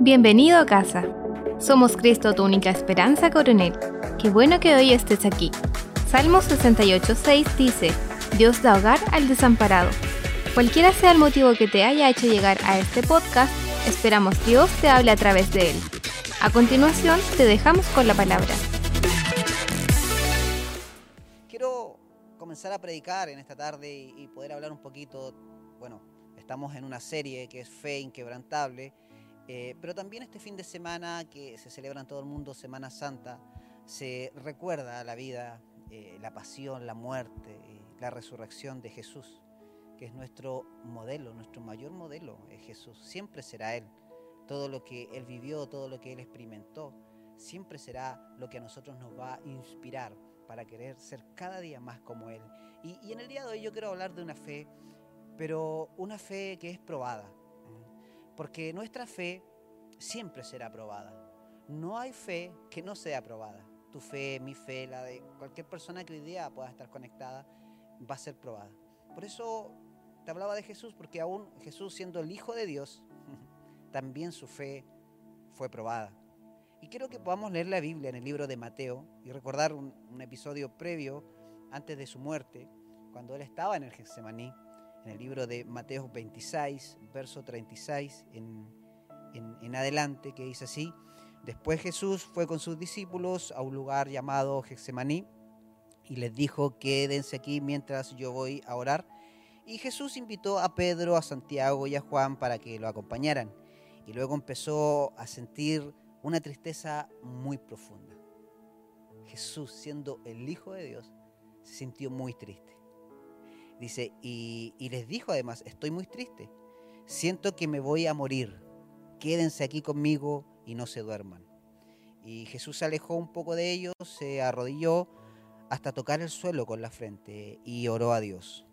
Bienvenido a casa. Somos Cristo, tu única esperanza, coronel. Qué bueno que hoy estés aquí. Salmo 68.6 dice, Dios da hogar al desamparado. Cualquiera sea el motivo que te haya hecho llegar a este podcast, esperamos Dios te hable a través de él. A continuación, te dejamos con la palabra. Quiero comenzar a predicar en esta tarde y poder hablar un poquito, bueno, estamos en una serie que es Fe Inquebrantable eh, pero también este fin de semana que se celebra en todo el mundo, Semana Santa, se recuerda la vida, eh, la pasión, la muerte, la resurrección de Jesús, que es nuestro modelo, nuestro mayor modelo es Jesús. Siempre será Él. Todo lo que Él vivió, todo lo que Él experimentó, siempre será lo que a nosotros nos va a inspirar para querer ser cada día más como Él. y en el día de hoy yo quiero hablar de una fe, pero una fe que es probada porque nuestra fe siempre será probada. No hay fe que no sea probada. Tu fe, mi fe, la de cualquier persona que hoy día pueda estar conectada, va a ser probada. Por eso te hablaba de Jesús, porque aún Jesús siendo el Hijo de Dios, también su fe fue probada. Y quiero que podamos leer la Biblia en el libro de Mateo y recordar un, episodio previo antes de su muerte, cuando él estaba en el Getsemaní en el libro de Mateo 26, verso 36 en, adelante, que dice así, después Jesús fue con sus discípulos a un lugar llamado Getsemaní y les dijo, quédense aquí mientras yo voy a orar. Y Jesús invitó a Pedro, a Santiago y a Juan para que lo acompañaran. Y luego empezó a sentir una tristeza muy profunda. Jesús, siendo el Hijo de Dios, se sintió muy triste. Dice, y, les dijo además, estoy muy triste, siento que me voy a morir, quédense aquí conmigo y no se duerman. Y Jesús se alejó un poco de ellos, se arrodilló hasta tocar el suelo con la frente y oró a Dios.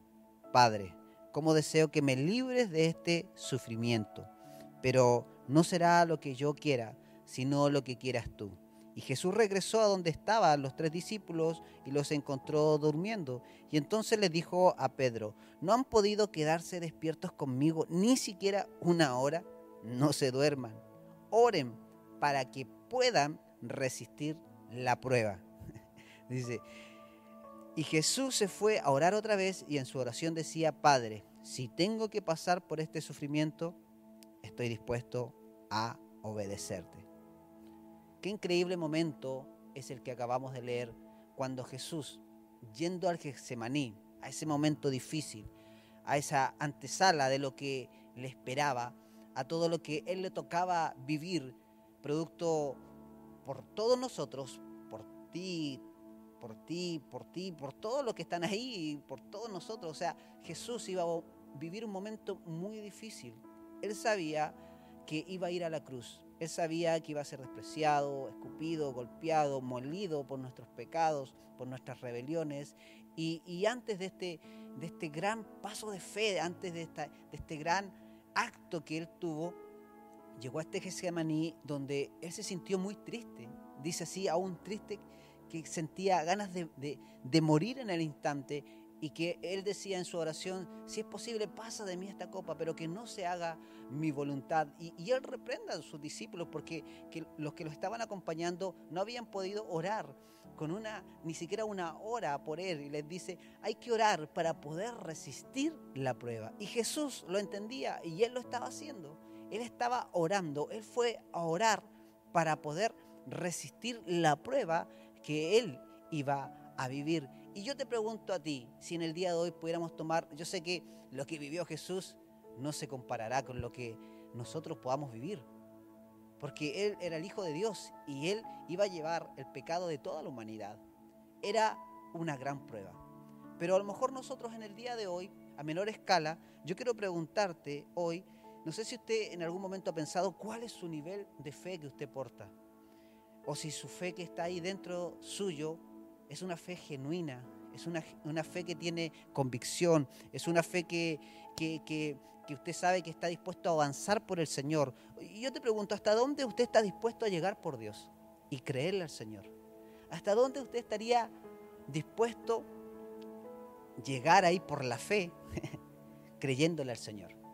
Padre, cómo deseo que me libres de este sufrimiento, pero no será lo que yo quiera, sino lo que quieras tú. Y Jesús regresó a donde estaban los tres discípulos y los encontró durmiendo. Y entonces le dijo a Pedro, ¿no han podido quedarse despiertos conmigo ni siquiera una hora? No se duerman, oren para que puedan resistir la prueba. Dice, y Jesús se fue a orar otra vez y en su oración decía, Padre, si tengo que pasar por este sufrimiento, estoy dispuesto a obedecerte. Qué increíble momento es el que acabamos de leer cuando Jesús, yendo al Getsemaní, a ese momento difícil, a esa antesala de lo que le esperaba, a todo lo que él le tocaba vivir, producto por todos nosotros, por ti, por ti, por ti, por todos los que están ahí, por todos nosotros. O sea, Jesús iba a vivir un momento muy difícil. Él sabía que iba a ir a la cruz, él sabía que iba a ser despreciado, escupido, golpeado, molido por nuestros pecados, por nuestras rebeliones. Y, antes de este, de este gran paso de fe, antes de, este gran acto que él tuvo, llegó a este Getsemaní donde él se sintió muy triste. Dice así, aún triste, que sentía ganas de, de morir en el instante y que él decía en su oración, si es posible, pasa de mí esta copa, pero que no se haga mi voluntad. Y, él reprenda a sus discípulos porque los que lo estaban acompañando no habían podido orar con una, ni siquiera una hora por él. Y les dice, hay que orar para poder resistir la prueba. Y Jesús lo entendía y él lo estaba haciendo. Él estaba orando, él fue a orar para poder resistir la prueba que él iba a vivir. Y yo te pregunto a ti, si en el día de hoy pudiéramos tomar, yo sé que lo que vivió Jesús no se comparará con lo que nosotros podamos vivir, porque Él era el Hijo de Dios y Él iba a llevar el pecado de toda la humanidad. Era una gran prueba. Pero a lo mejor nosotros en el día de hoy, a menor escala, yo quiero preguntarte hoy, no sé si usted en algún momento ha pensado cuál es su nivel de fe que usted porta, o si su fe que está ahí dentro suyo es una fe genuina, es una, fe que tiene convicción, es una fe que, que, usted sabe que está dispuesto a avanzar por el Señor. Y yo te pregunto, ¿hasta dónde usted está dispuesto a llegar por Dios y creerle al Señor? ¿Hasta dónde usted estaría dispuesto a llegar ahí por la fe, creyéndole al Señor?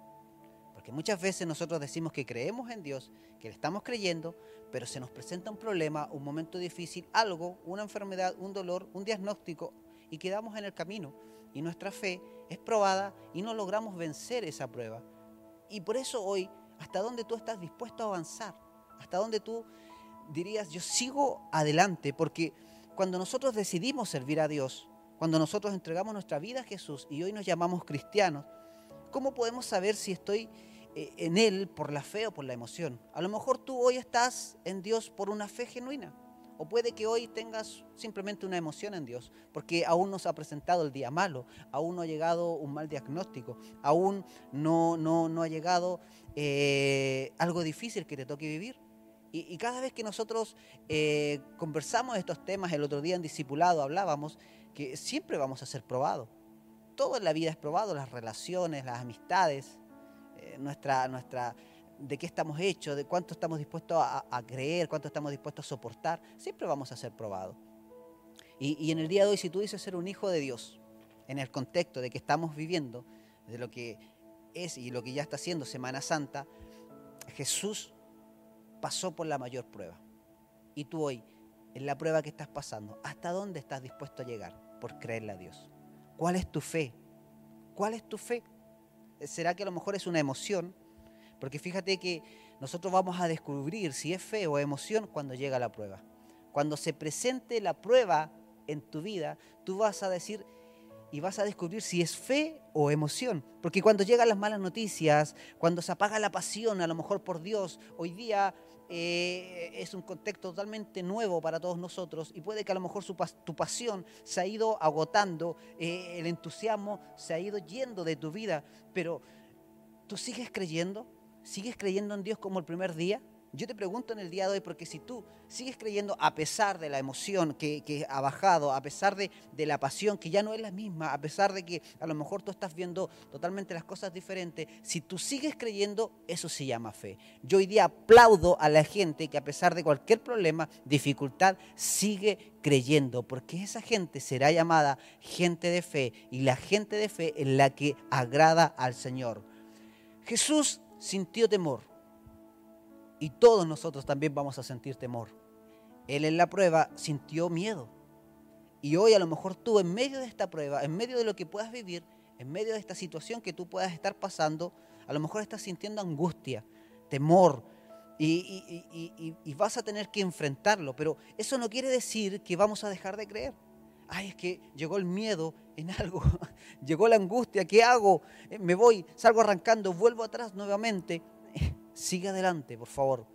Muchas veces nosotros decimos que creemos en Dios, que le estamos creyendo, pero se nos presenta un problema, un momento difícil, algo, una enfermedad, un dolor, un diagnóstico, y quedamos en el camino. Y nuestra fe es probada y no logramos vencer esa prueba. Y por eso hoy, ¿hasta dónde tú estás dispuesto a avanzar? ¿Hasta dónde tú dirías, yo sigo adelante? Porque cuando nosotros decidimos servir a Dios, cuando nosotros entregamos nuestra vida a Jesús y hoy nos llamamos cristianos, ¿cómo podemos saber si estoy en Él por la fe o por la emoción? A lo mejor tú hoy estás en Dios por una fe genuina. O puede que hoy tengas simplemente una emoción en Dios, porque aún no se ha presentado el día malo, aún no ha llegado un mal diagnóstico, aún no, no, ha llegado eh, algo difícil que te toque vivir. Y, cada vez que nosotros eh, conversamos estos temas, el otro día en Discipulado hablábamos que siempre vamos a ser probados. Todo en la vida es probado, las relaciones, las amistades, eh, nuestra, nuestra, de qué estamos hechos, de cuánto estamos dispuestos a, creer, cuánto estamos dispuestos a soportar, siempre vamos a ser probados. Y, y, en el día de hoy, si tú dices ser un hijo de Dios, en el contexto de que estamos viviendo, de lo que es y lo que ya está haciendo Semana Santa, Jesús pasó por la mayor prueba. Y tú hoy, en la prueba que estás pasando, ¿hasta dónde estás dispuesto a llegar por creerle a Dios? ¿Cuál es tu fe? ¿Cuál es tu fe? ¿Será que a lo mejor es una emoción? Porque fíjate que nosotros vamos a descubrir si es fe o emoción cuando llega la prueba. Cuando se presente la prueba en tu vida, tú vas a decir, y vas a descubrir si es fe o emoción. Porque cuando llegan las malas noticias, cuando se apaga la pasión a lo mejor por Dios, hoy día eh, es un contexto totalmente nuevo para todos nosotros y puede que a lo mejor tu pasión se ha ido agotando, eh, el entusiasmo se ha ido yendo de tu vida, pero tú sigues creyendo, sigues creyendo en Dios como el primer día. Yo te pregunto en el día de hoy, porque si tú sigues creyendo a pesar de la emoción que, ha bajado, a pesar de, la pasión que ya no es la misma, a pesar de que a lo mejor tú estás viendo totalmente las cosas diferentes, si tú sigues creyendo, eso se llama fe. Yo hoy día aplaudo a la gente que a pesar de cualquier problema, dificultad, sigue creyendo, porque esa gente será llamada gente de fe y la gente de fe es la que agrada al Señor. Jesús sintió temor y todos nosotros también vamos a sentir temor. Él en la prueba sintió miedo. Y hoy a lo mejor tú en medio de esta prueba, en medio de lo que puedas vivir, en medio de esta situación que tú puedas estar pasando, a lo mejor estás sintiendo angustia, temor, y, vas a tener que enfrentarlo. Pero eso no quiere decir que vamos a dejar de creer. Ay, es que llegó el miedo en algo, llegó la angustia, ¿qué hago? Eh, me voy, salgo arrancando, vuelvo atrás nuevamente. Sigue adelante, por favor.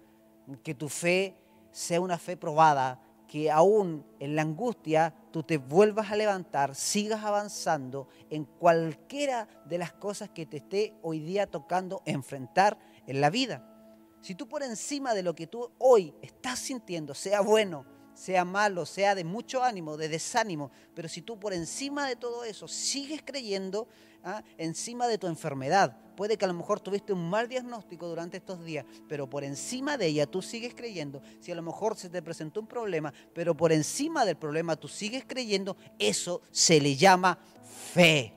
Que tu fe sea una fe probada, que aún en la angustia tú te vuelvas a levantar, sigas avanzando en cualquiera de las cosas que te esté hoy día tocando enfrentar en la vida. Si tú por encima de lo que tú hoy estás sintiendo, sea bueno, sea malo, sea de mucho ánimo, de desánimo, pero si tú por encima de todo eso sigues creyendo, ¿ah? encima de tu enfermedad, puede que a lo mejor tuviste un mal diagnóstico durante estos días, pero por encima de ella tú sigues creyendo, si a lo mejor se te presentó un problema, pero por encima del problema tú sigues creyendo, eso se le llama fe.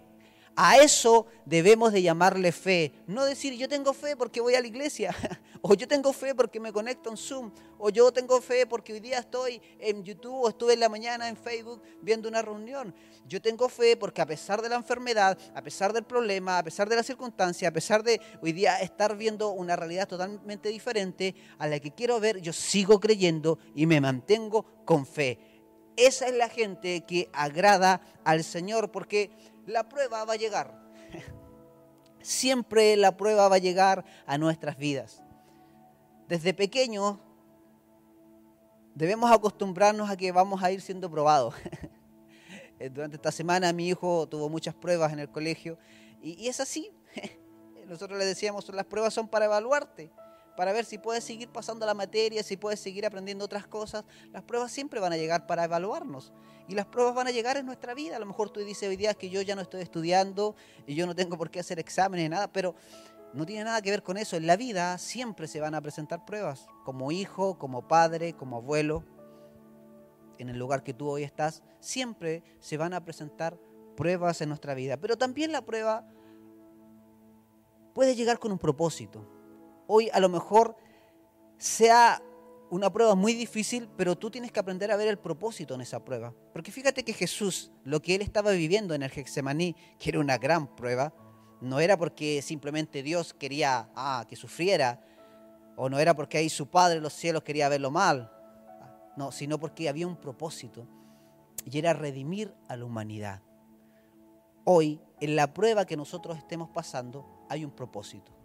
A eso debemos de llamarle fe. No decir yo tengo fe porque voy a la iglesia, o yo tengo fe porque me conecto en Zoom, o yo tengo fe porque hoy día estoy en YouTube o estuve en la mañana en Facebook viendo una reunión. Yo tengo fe porque a pesar de la enfermedad, a pesar del problema, a pesar de la circunstancia, a pesar de hoy día estar viendo una realidad totalmente diferente a la que quiero ver, yo sigo creyendo y me mantengo con fe. Esa es la gente que agrada al Señor porque la prueba va a llegar. Siempre la prueba va a llegar a nuestras vidas. Desde pequeños debemos acostumbrarnos a que vamos a ir siendo probados. Durante esta semana mi hijo tuvo muchas pruebas en el colegio y, es así. Nosotros le decíamos, las pruebas son para evaluarte para ver si puedes seguir pasando la materia, si puedes seguir aprendiendo otras cosas. Las pruebas siempre van a llegar para evaluarnos. Y las pruebas van a llegar en nuestra vida. A lo mejor tú dices hoy día que yo ya no estoy estudiando y yo no tengo por qué hacer exámenes ni nada, pero no tiene nada que ver con eso. En la vida siempre se van a presentar pruebas. Como hijo, como padre, como abuelo, en el lugar que tú hoy estás, siempre se van a presentar pruebas en nuestra vida. Pero también la prueba puede llegar con un propósito. Hoy a lo mejor sea una prueba muy difícil, pero tú tienes que aprender a ver el propósito en esa prueba. Porque fíjate que Jesús, lo que él estaba viviendo en el Getsemaní, que era una gran prueba, no era porque simplemente Dios quería ah, que sufriera, o no era porque ahí su Padre en los cielos quería verlo mal, no, sino porque había un propósito, y era redimir a la humanidad. Hoy, en la prueba que nosotros estemos pasando, hay un propósito.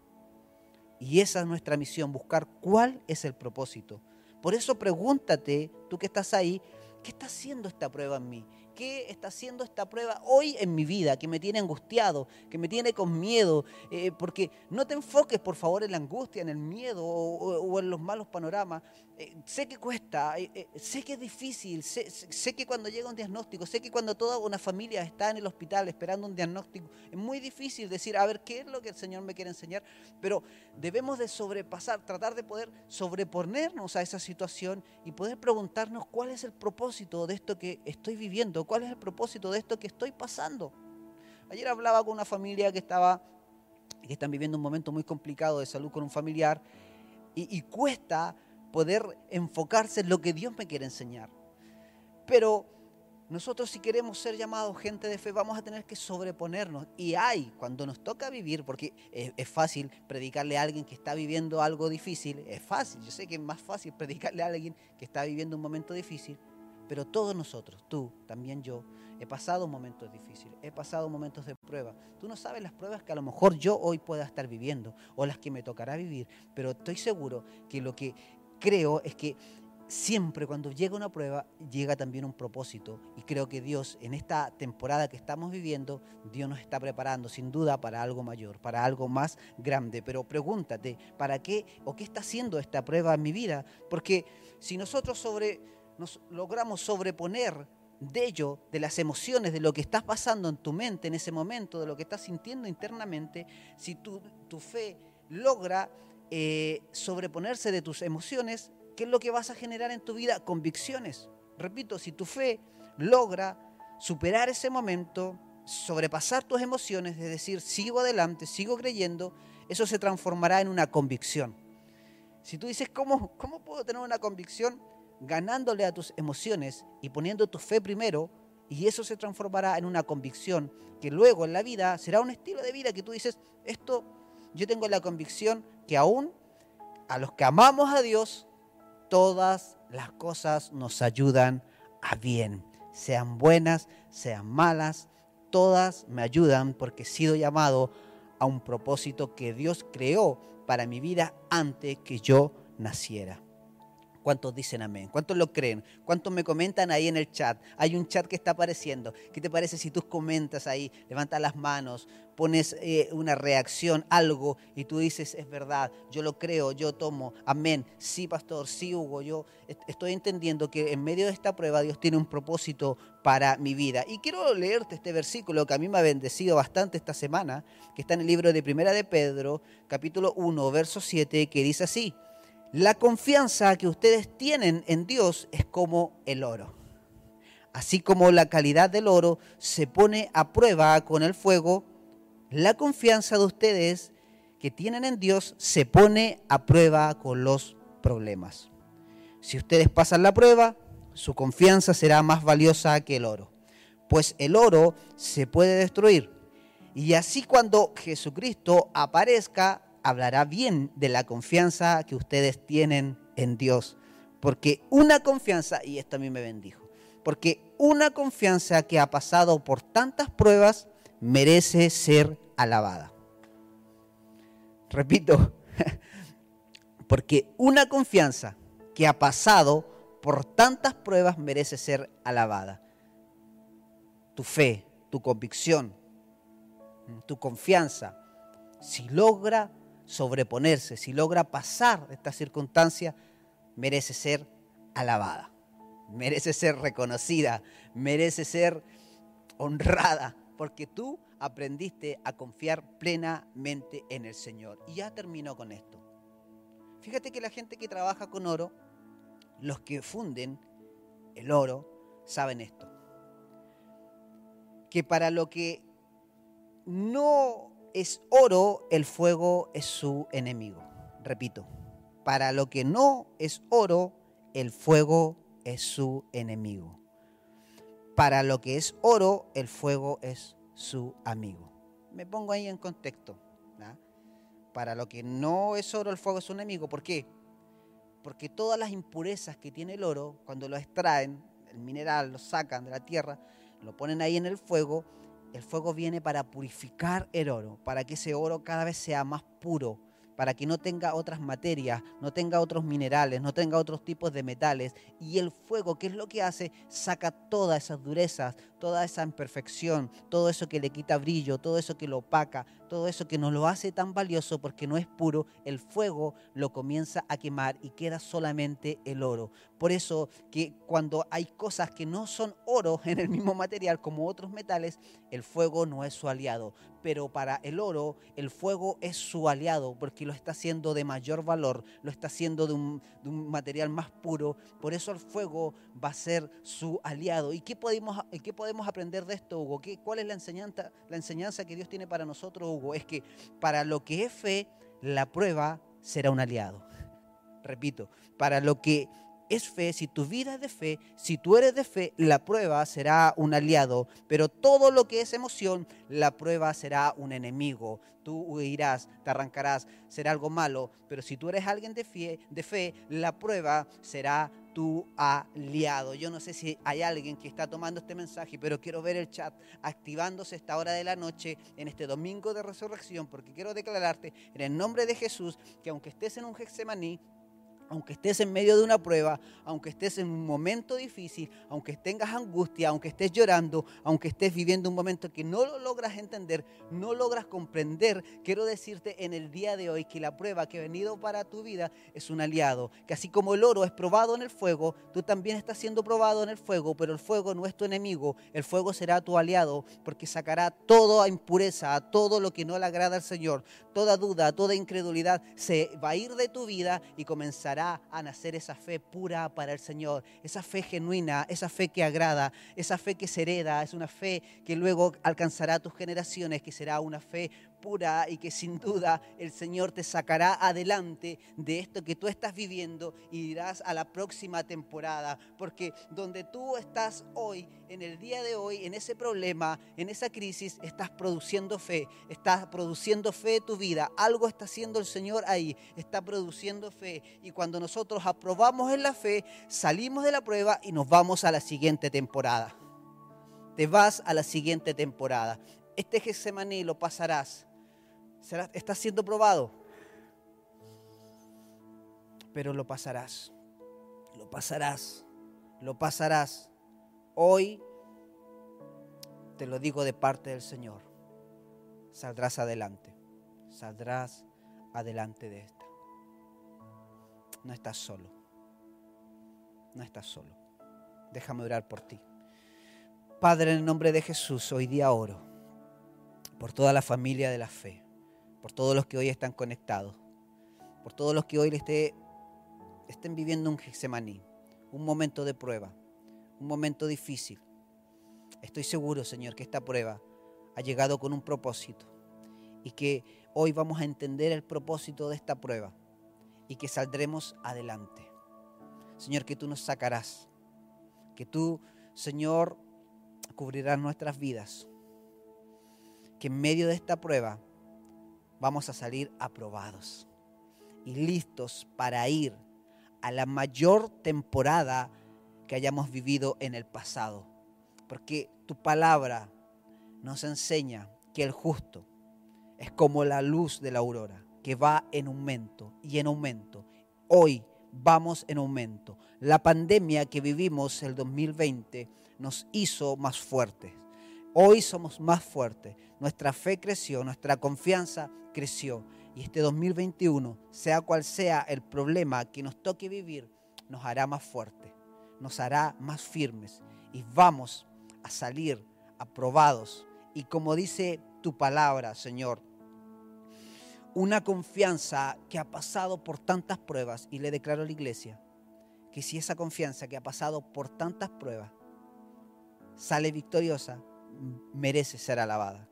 Y esa es nuestra misión, buscar cuál es el propósito. Por eso pregúntate, tú que estás ahí, ¿qué está haciendo esta prueba en mí? ¿Qué está haciendo esta prueba hoy en mi vida que me tiene angustiado, que me tiene con miedo? Eh, porque no te enfoques, por favor, en la angustia, en el miedo o, en los malos panoramas. Eh, sé que cuesta, eh, sé que es difícil, sé, sé, que cuando llega un diagnóstico, sé que cuando toda una familia está en el hospital esperando un diagnóstico, es muy difícil decir, a ver, ¿qué es lo que el Señor me quiere enseñar? Pero debemos de sobrepasar, tratar de poder sobreponernos a esa situación y poder preguntarnos cuál es el propósito de esto que estoy viviendo ¿Cuál es el propósito de esto que estoy pasando? Ayer hablaba con una familia que estaba, que están viviendo un momento muy complicado de salud con un familiar y, y cuesta poder enfocarse en lo que Dios me quiere enseñar. Pero nosotros si queremos ser llamados gente de fe vamos a tener que sobreponernos. Y hay, cuando nos toca vivir, porque es, es, fácil predicarle a alguien que está viviendo algo difícil, es fácil, yo sé que es más fácil predicarle a alguien que está viviendo un momento difícil, pero todos nosotros, tú, también yo, he pasado momentos difíciles, he pasado momentos de prueba. Tú no sabes las pruebas que a lo mejor yo hoy pueda estar viviendo o las que me tocará vivir, pero estoy seguro que lo que creo es que siempre cuando llega una prueba llega también un propósito y creo que Dios en esta temporada que estamos viviendo, Dios nos está preparando sin duda para algo mayor, para algo más grande, pero pregúntate, ¿para qué o qué está haciendo esta prueba en mi vida? Porque si nosotros sobre nos logramos sobreponer de ello, de las emociones, de lo que estás pasando en tu mente en ese momento, de lo que estás sintiendo internamente, si tu, tu fe logra eh, sobreponerse de tus emociones, ¿qué es lo que vas a generar en tu vida? Convicciones. Repito, si tu fe logra superar ese momento, sobrepasar tus emociones, es decir, sigo adelante, sigo creyendo, eso se transformará en una convicción. Si tú dices, ¿cómo, cómo puedo tener una convicción? ganándole a tus emociones y poniendo tu fe primero, y eso se transformará en una convicción que luego en la vida será un estilo de vida que tú dices, esto yo tengo la convicción que aún a los que amamos a Dios, todas las cosas nos ayudan a bien, sean buenas, sean malas, todas me ayudan porque he sido llamado a un propósito que Dios creó para mi vida antes que yo naciera. ¿Cuántos dicen amén? ¿Cuántos lo creen? ¿Cuántos me comentan ahí en el chat? Hay un chat que está apareciendo. ¿Qué te parece si tú comentas ahí, levantas las manos, pones eh, una reacción, algo, y tú dices, es verdad, yo lo creo, yo tomo, amén, sí, pastor, sí, Hugo, yo estoy entendiendo que en medio de esta prueba Dios tiene un propósito para mi vida. Y quiero leerte este versículo que a mí me ha bendecido bastante esta semana, que está en el libro de Primera de Pedro, capítulo 1, verso 7, que dice así. La confianza que ustedes tienen en Dios es como el oro. Así como la calidad del oro se pone a prueba con el fuego, la confianza de ustedes que tienen en Dios se pone a prueba con los problemas. Si ustedes pasan la prueba, su confianza será más valiosa que el oro, pues el oro se puede destruir. Y así cuando Jesucristo aparezca, hablará bien de la confianza que ustedes tienen en Dios. Porque una confianza, y esto a mí me bendijo, porque una confianza que ha pasado por tantas pruebas merece ser alabada. Repito, porque una confianza que ha pasado por tantas pruebas merece ser alabada. Tu fe, tu convicción, tu confianza, si logra sobreponerse, si logra pasar esta circunstancia, merece ser alabada, merece ser reconocida, merece ser honrada, porque tú aprendiste a confiar plenamente en el Señor. Y ya termino con esto. Fíjate que la gente que trabaja con oro, los que funden el oro, saben esto. Que para lo que no es oro, el fuego es su enemigo. Repito, para lo que no es oro, el fuego es su enemigo. Para lo que es oro, el fuego es su amigo. Me pongo ahí en contexto. Para lo que no es oro, el fuego es su enemigo. ¿Por qué? Porque todas las impurezas que tiene el oro, cuando lo extraen, el mineral, lo sacan de la tierra, lo ponen ahí en el fuego, el fuego viene para purificar el oro, para que ese oro cada vez sea más puro, para que no tenga otras materias, no tenga otros minerales, no tenga otros tipos de metales. Y el fuego, ¿qué es lo que hace? Saca todas esas durezas, toda esa imperfección, todo eso que le quita brillo, todo eso que lo opaca, todo eso que no lo hace tan valioso porque no es puro, el fuego lo comienza a quemar y queda solamente el oro. Por eso que cuando hay cosas que no son oro en el mismo material como otros metales, el fuego no es su aliado. Pero para el oro, el fuego es su aliado porque lo está haciendo de mayor valor, lo está haciendo de un, material más puro. Por eso el fuego va a ser su aliado. ¿Y qué podemos, qué podemos aprender de esto, Hugo? ¿Qué, ¿Cuál es la enseñanza, la enseñanza que Dios tiene para nosotros, Hugo? Es que para lo que es fe, la prueba será un aliado. Repito, para lo que es fe, si tu vida es de fe, si tú eres de fe, la prueba será un aliado, pero todo lo que es emoción, la prueba será un enemigo. Tú huirás, te arrancarás, será algo malo, pero si tú eres alguien de fe, de fe la prueba será tu aliado. Yo no sé si hay alguien que está tomando este mensaje, pero quiero ver el chat activándose esta hora de la noche en este domingo de resurrección, porque quiero declararte en el nombre de Jesús que aunque estés en un Getsemaní, aunque estés en medio de una prueba, aunque estés en un momento difícil, aunque tengas angustia, aunque estés llorando, aunque estés viviendo un momento que no lo logras entender, no logras comprender, quiero decirte en el día de hoy que la prueba que ha venido para tu vida es un aliado, que así como el oro es probado en el fuego, tú también estás siendo probado en el fuego, pero el fuego no es tu enemigo, el fuego será tu aliado, porque sacará toda impureza, todo lo que no le agrada al Señor, toda duda, toda incredulidad, se va a ir de tu vida y comenzará a nacer esa fe pura para el Señor, esa fe genuina, esa fe que agrada, esa fe que se hereda, es una fe que luego alcanzará tus generaciones, que será una fe y que sin duda el Señor te sacará adelante de esto que tú estás viviendo y irás a la próxima temporada. Porque donde tú estás hoy, en el día de hoy, en ese problema, en esa crisis, estás produciendo fe, estás produciendo fe tu vida. Algo está haciendo el Señor ahí, está produciendo fe. Y cuando nosotros aprobamos en la fe, salimos de la prueba y nos vamos a la siguiente temporada. Te vas a la siguiente temporada. Este Getsemaní lo pasarás estás siendo probado, pero lo pasarás, lo pasarás, lo pasarás. Hoy te lo digo de parte del Señor, saldrás adelante, saldrás adelante de esta. No estás solo, no estás solo. Déjame orar por ti. Padre, en el nombre de Jesús, hoy día oro por toda la familia de la fe por todos los que hoy están conectados, por todos los que hoy esté, estén viviendo un Getsemaní, un momento de prueba, un momento difícil. Estoy seguro, Señor, que esta prueba ha llegado con un propósito y que hoy vamos a entender el propósito de esta prueba y que saldremos adelante. Señor, que tú nos sacarás, que tú, Señor, cubrirás nuestras vidas, que en medio de esta prueba vamos a salir aprobados y listos para ir a la mayor temporada que hayamos vivido en el pasado. Porque tu palabra nos enseña que el justo es como la luz de la aurora, que va en aumento y en aumento. Hoy vamos en aumento. La pandemia que vivimos el 2020 nos hizo más fuertes. Hoy somos más fuertes. Nuestra fe creció, nuestra confianza creció. Y este 2021, sea cual sea el problema que nos toque vivir, nos hará más fuertes, nos hará más firmes y vamos a salir aprobados. Y como dice tu palabra, Señor, una confianza que ha pasado por tantas pruebas, y le declaro a la iglesia que si esa confianza que ha pasado por tantas pruebas sale victoriosa, merece ser alabada,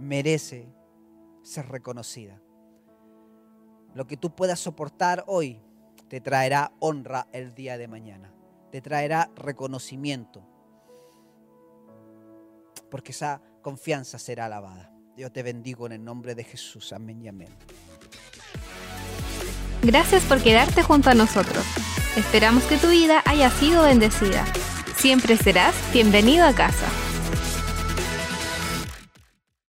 merece ser reconocida. Lo que tú puedas soportar hoy te traerá honra el día de mañana, te traerá reconocimiento, porque esa confianza será alabada. Yo te bendigo en el nombre de Jesús. Amén y amén. Gracias por quedarte junto a nosotros. Esperamos que tu vida haya sido bendecida. Siempre serás bienvenido a casa.